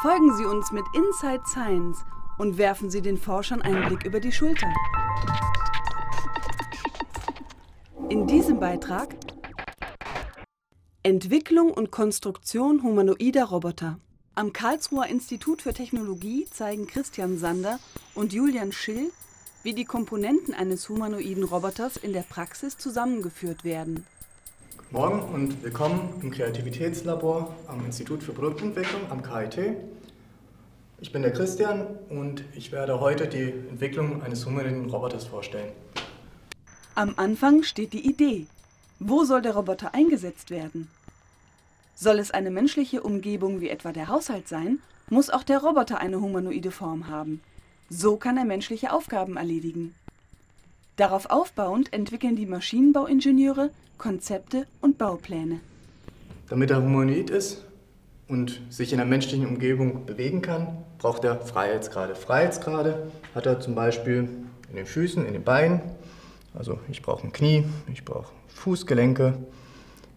Folgen Sie uns mit Inside Science und werfen Sie den Forschern einen Blick über die Schulter. In diesem Beitrag Entwicklung und Konstruktion humanoider Roboter. Am Karlsruher Institut für Technologie zeigen Christian Sander und Julian Schill, wie die Komponenten eines humanoiden Roboters in der Praxis zusammengeführt werden. Morgen und willkommen im Kreativitätslabor am Institut für Produktentwicklung am KIT. Ich bin der Christian und ich werde heute die Entwicklung eines humanoiden Roboters vorstellen. Am Anfang steht die Idee. Wo soll der Roboter eingesetzt werden? Soll es eine menschliche Umgebung wie etwa der Haushalt sein, muss auch der Roboter eine humanoide Form haben. So kann er menschliche Aufgaben erledigen. Darauf aufbauend entwickeln die Maschinenbauingenieure Konzepte und Baupläne. Damit er humanoid ist und sich in einer menschlichen Umgebung bewegen kann, braucht er Freiheitsgrade. Freiheitsgrade hat er zum Beispiel in den Füßen, in den Beinen. Also ich brauche ein Knie, ich brauche Fußgelenke,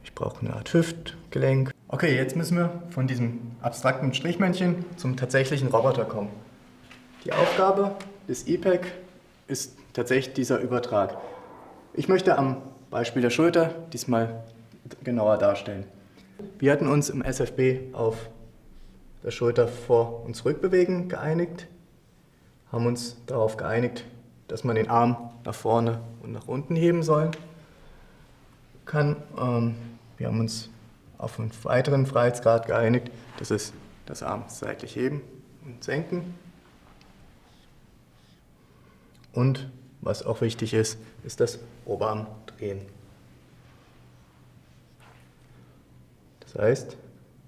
ich brauche eine Art Hüftgelenk. Okay, jetzt müssen wir von diesem abstrakten Strichmännchen zum tatsächlichen Roboter kommen. Die Aufgabe des EPEC ist tatsächlich dieser Übertrag. Ich möchte am Beispiel der Schulter diesmal genauer darstellen. Wir hatten uns im SFB auf der Schulter vor und zurück bewegen geeinigt, haben uns darauf geeinigt, dass man den Arm nach vorne und nach unten heben soll. Kann. Ähm, wir haben uns auf einen weiteren Freiheitsgrad geeinigt, das ist das Arm seitlich heben und senken. Und was auch wichtig ist, ist das Oberarm drehen. Das heißt,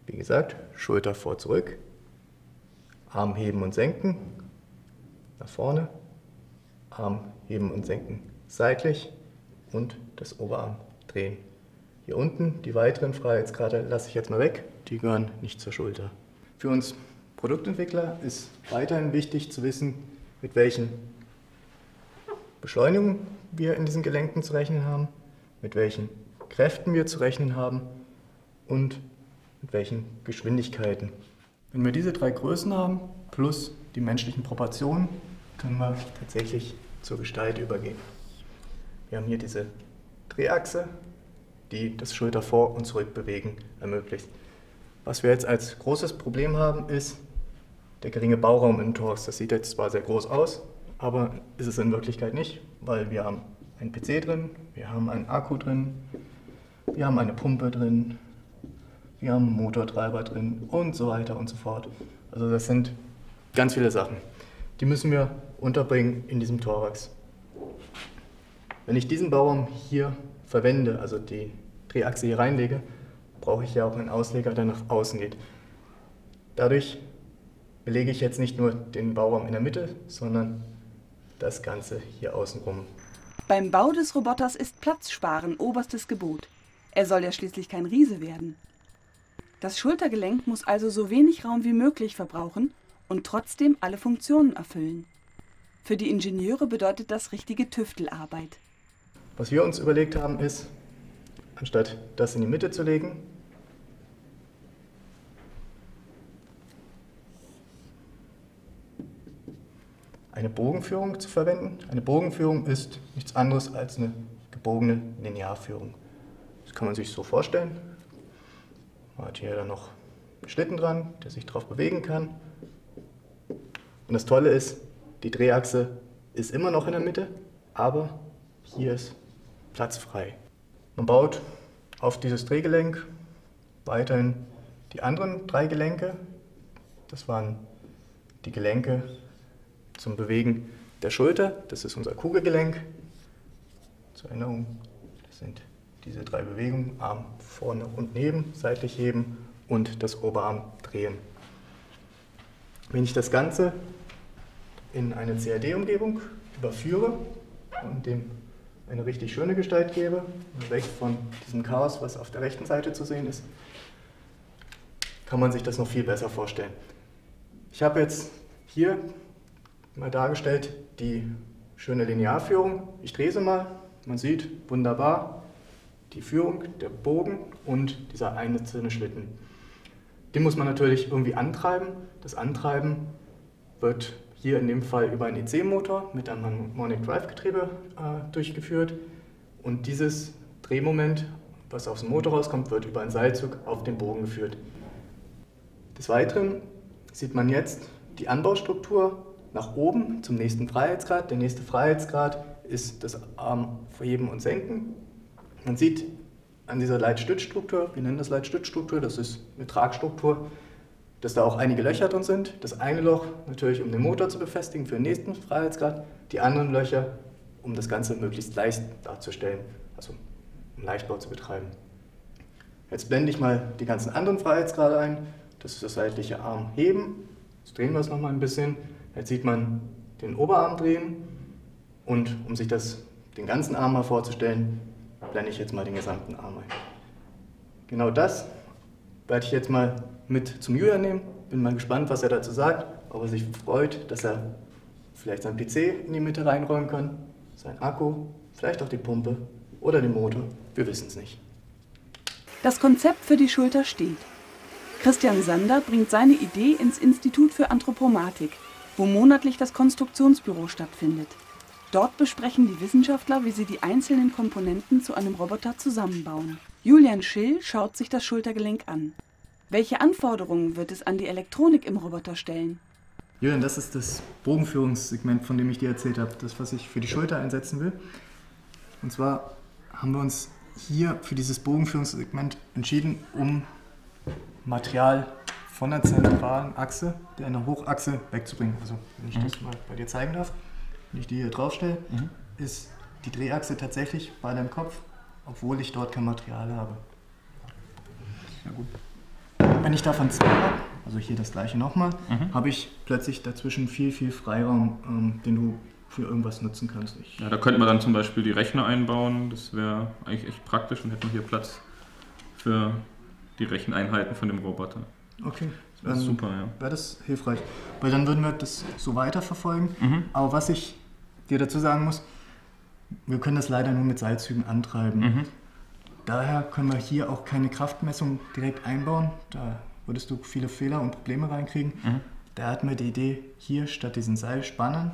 wie gesagt, Schulter vor, zurück, Arm heben und senken, nach vorne, Arm heben und senken seitlich und das Oberarm drehen. Hier unten die weiteren Freiheitsgrade lasse ich jetzt mal weg, die gehören nicht zur Schulter. Für uns Produktentwickler ist weiterhin wichtig zu wissen, mit welchen Beschleunigungen wir in diesen Gelenken zu rechnen haben, mit welchen Kräften wir zu rechnen haben und mit welchen Geschwindigkeiten. Wenn wir diese drei Größen haben, plus die menschlichen Proportionen, können wir tatsächlich zur Gestalt übergehen. Wir haben hier diese Drehachse, die das Schulter vor und zurück bewegen ermöglicht. Was wir jetzt als großes Problem haben, ist der geringe Bauraum im Torx. Das sieht jetzt zwar sehr groß aus, aber ist es in Wirklichkeit nicht, weil wir haben einen PC drin, wir haben einen Akku drin, wir haben eine Pumpe drin, wir haben einen Motortreiber drin und so weiter und so fort. Also das sind ganz viele Sachen. Die müssen wir unterbringen in diesem Thorax. Wenn ich diesen Baum hier verwende, also die Drehachse hier reinlege, brauche ich ja auch einen Ausleger, der nach außen geht. Dadurch belege ich jetzt nicht nur den Bauraum in der Mitte, sondern das Ganze hier außenrum. Beim Bau des Roboters ist Platzsparen oberstes Gebot. Er soll ja schließlich kein Riese werden. Das Schultergelenk muss also so wenig Raum wie möglich verbrauchen und trotzdem alle Funktionen erfüllen. Für die Ingenieure bedeutet das richtige Tüftelarbeit. Was wir uns überlegt haben, ist, anstatt das in die Mitte zu legen, eine Bogenführung zu verwenden. Eine Bogenführung ist nichts anderes als eine gebogene Linearführung. Das kann man sich so vorstellen. Man hat hier dann noch einen Schlitten dran, der sich drauf bewegen kann. Und das Tolle ist, die Drehachse ist immer noch in der Mitte, aber hier ist Platz frei. Man baut auf dieses Drehgelenk weiterhin die anderen drei Gelenke. Das waren die Gelenke zum Bewegen der Schulter. Das ist unser Kugelgelenk. Zur Erinnerung, das sind diese drei Bewegungen, Arm vorne und neben, seitlich heben und das Oberarm drehen. Wenn ich das Ganze in eine CAD-Umgebung überführe und dem eine richtig schöne Gestalt gebe, weg von diesem Chaos, was auf der rechten Seite zu sehen ist, kann man sich das noch viel besser vorstellen. Ich habe jetzt hier mal dargestellt die schöne Linearführung. Ich drehe sie mal, man sieht wunderbar, die Führung, der Bogen und dieser einzelne Schlitten. Den muss man natürlich irgendwie antreiben. Das Antreiben wird hier in dem Fall über einen EC-Motor mit einem Harmonic Drive Getriebe äh, durchgeführt. Und dieses Drehmoment, was aus dem Motor rauskommt, wird über einen Seilzug auf den Bogen geführt. Des Weiteren sieht man jetzt die Anbaustruktur nach oben zum nächsten Freiheitsgrad. Der nächste Freiheitsgrad ist das Armheben und Senken. Man sieht an dieser Leitstützstruktur, wir nennen das Leitstützstruktur, das ist eine Tragstruktur, dass da auch einige Löcher drin sind. Das eine Loch natürlich, um den Motor zu befestigen für den nächsten Freiheitsgrad, die anderen Löcher, um das Ganze möglichst leicht darzustellen, also um Leichtbau zu betreiben. Jetzt blende ich mal die ganzen anderen Freiheitsgrade ein. Das ist das seitliche Armheben. Jetzt drehen wir es nochmal ein bisschen. Jetzt sieht man den Oberarm drehen und um sich das, den ganzen Arm mal vorzustellen, blende ich jetzt mal den gesamten Arm ein. Genau das werde ich jetzt mal mit zum Julian nehmen. Bin mal gespannt, was er dazu sagt, ob er sich freut, dass er vielleicht sein PC in die Mitte reinräumen kann, sein Akku, vielleicht auch die Pumpe oder den Motor. Wir wissen es nicht. Das Konzept für die Schulter steht. Christian Sander bringt seine Idee ins Institut für Anthropomatik, wo monatlich das Konstruktionsbüro stattfindet. Dort besprechen die Wissenschaftler, wie sie die einzelnen Komponenten zu einem Roboter zusammenbauen. Julian Schill schaut sich das Schultergelenk an. Welche Anforderungen wird es an die Elektronik im Roboter stellen? Julian, das ist das Bogenführungssegment, von dem ich dir erzählt habe, das, was ich für die Schulter einsetzen will. Und zwar haben wir uns hier für dieses Bogenführungssegment entschieden, um Material von der zentralen Achse, der in der Hochachse, wegzubringen. Also, wenn ich mhm. das mal bei dir zeigen darf wenn ich die hier draufstelle, mhm. ist die Drehachse tatsächlich bei deinem Kopf, obwohl ich dort kein Material habe. Ja, gut. Wenn ich davon zwei habe, also hier das gleiche nochmal, mhm. habe ich plötzlich dazwischen viel, viel Freiraum, ähm, den du für irgendwas nutzen kannst. Ich ja, da könnte man dann zum Beispiel die Rechner einbauen, das wäre eigentlich echt praktisch und hätten hier Platz für die Recheneinheiten von dem Roboter. Okay. Das ist super, ja. Wäre das hilfreich. Weil dann würden wir das so weiterverfolgen. Mhm. Aber was ich dir dazu sagen muss, wir können das leider nur mit Seilzügen antreiben. Mhm. Daher können wir hier auch keine Kraftmessung direkt einbauen. Da würdest du viele Fehler und Probleme reinkriegen. Mhm. Da hatten wir die Idee, hier statt diesen Seilspannen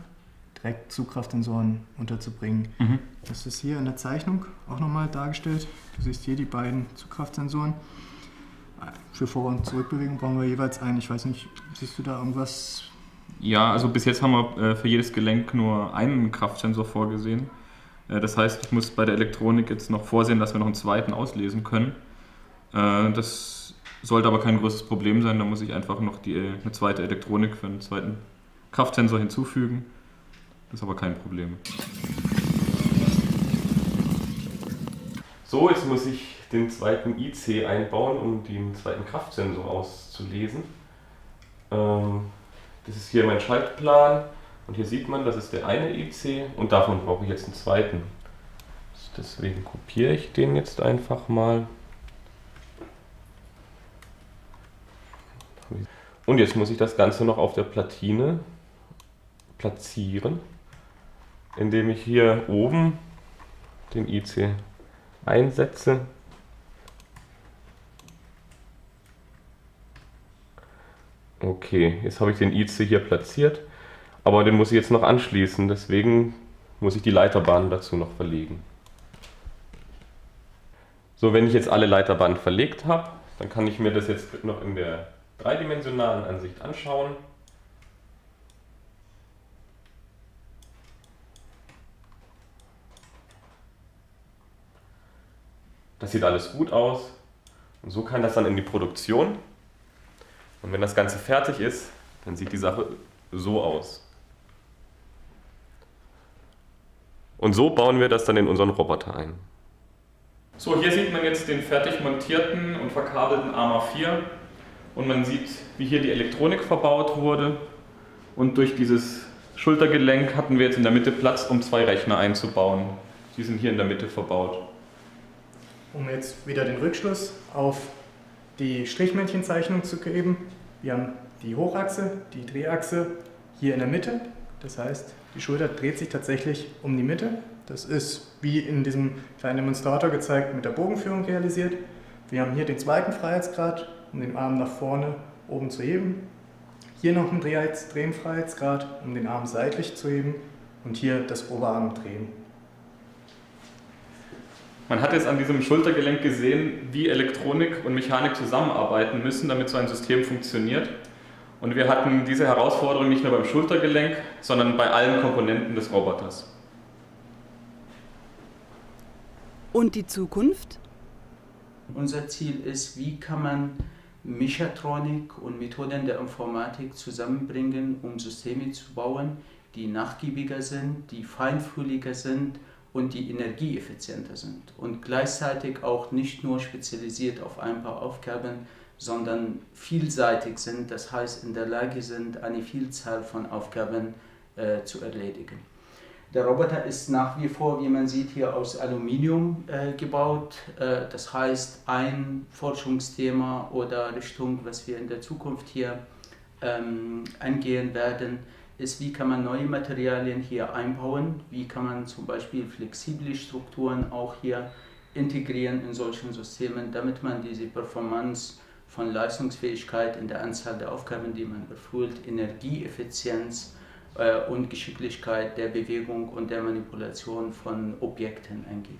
direkt Zugkraftsensoren unterzubringen. Mhm. Das ist hier in der Zeichnung auch nochmal dargestellt. Du siehst hier die beiden Zugkraftsensoren. Für Vor- und Zurückbewegung brauchen wir jeweils einen. Ich weiß nicht, siehst du da irgendwas ja, also bis jetzt haben wir äh, für jedes Gelenk nur einen Kraftsensor vorgesehen. Äh, das heißt, ich muss bei der Elektronik jetzt noch vorsehen, dass wir noch einen zweiten auslesen können. Äh, das sollte aber kein größeres Problem sein. Da muss ich einfach noch die, eine zweite Elektronik für einen zweiten Kraftsensor hinzufügen. Das ist aber kein Problem. So, jetzt muss ich den zweiten IC einbauen, um den zweiten Kraftsensor auszulesen. Ähm, das ist hier mein Schaltplan und hier sieht man, das ist der eine IC und davon brauche ich jetzt einen zweiten. Deswegen kopiere ich den jetzt einfach mal. Und jetzt muss ich das Ganze noch auf der Platine platzieren, indem ich hier oben den IC einsetze Okay, jetzt habe ich den IC hier platziert, aber den muss ich jetzt noch anschließen, deswegen muss ich die Leiterbahnen dazu noch verlegen. So, wenn ich jetzt alle Leiterbahnen verlegt habe, dann kann ich mir das jetzt noch in der dreidimensionalen Ansicht anschauen. Das sieht alles gut aus. Und so kann das dann in die Produktion. Und wenn das Ganze fertig ist, dann sieht die Sache so aus. Und so bauen wir das dann in unseren Roboter ein. So, hier sieht man jetzt den fertig montierten und verkabelten AMA 4 und man sieht, wie hier die Elektronik verbaut wurde. Und durch dieses Schultergelenk hatten wir jetzt in der Mitte Platz, um zwei Rechner einzubauen. Die sind hier in der Mitte verbaut. Um jetzt wieder den Rückschluss auf die Strichmännchenzeichnung zu geben. Wir haben die Hochachse, die Drehachse hier in der Mitte. Das heißt, die Schulter dreht sich tatsächlich um die Mitte. Das ist wie in diesem kleinen Demonstrator gezeigt mit der Bogenführung realisiert. Wir haben hier den zweiten Freiheitsgrad um den Arm nach vorne oben zu heben. Hier noch ein Drehfreiheitsgrad, um den Arm seitlich zu heben und hier das Oberarm drehen. Man hat jetzt an diesem Schultergelenk gesehen, wie Elektronik und Mechanik zusammenarbeiten müssen, damit so ein System funktioniert. Und wir hatten diese Herausforderung nicht nur beim Schultergelenk, sondern bei allen Komponenten des Roboters. Und die Zukunft? Unser Ziel ist, wie kann man Mechatronik und Methoden der Informatik zusammenbringen, um Systeme zu bauen, die nachgiebiger sind, die feinfühliger sind und die energieeffizienter sind. Und gleichzeitig auch nicht nur spezialisiert auf ein paar Aufgaben, sondern vielseitig sind, das heißt in der Lage sind, eine Vielzahl von Aufgaben äh, zu erledigen. Der Roboter ist nach wie vor, wie man sieht, hier aus Aluminium äh, gebaut. Äh, das heißt, ein Forschungsthema oder Richtung, was wir in der Zukunft hier ähm, angehen werden, ist, wie kann man neue Materialien hier einbauen, wie kann man zum Beispiel flexible Strukturen auch hier integrieren in solchen Systemen, damit man diese Performance von Leistungsfähigkeit in der Anzahl der Aufgaben, die man erfüllt, Energieeffizienz, äh, und Geschicklichkeit der Bewegung und der Manipulation von Objekten angeht.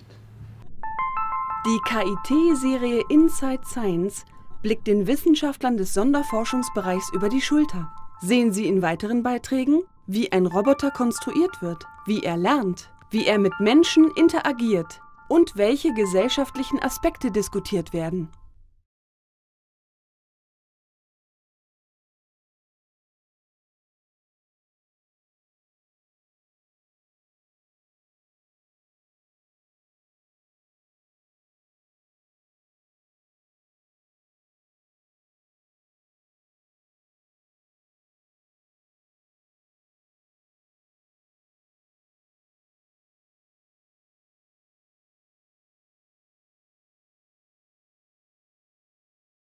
Die KIT-Serie Inside Science blickt den Wissenschaftlern des Sonderforschungsbereichs über die Schulter. Sehen Sie in weiteren Beiträgen, wie ein Roboter konstruiert wird, wie er lernt, wie er mit Menschen interagiert und welche gesellschaftlichen Aspekte diskutiert werden.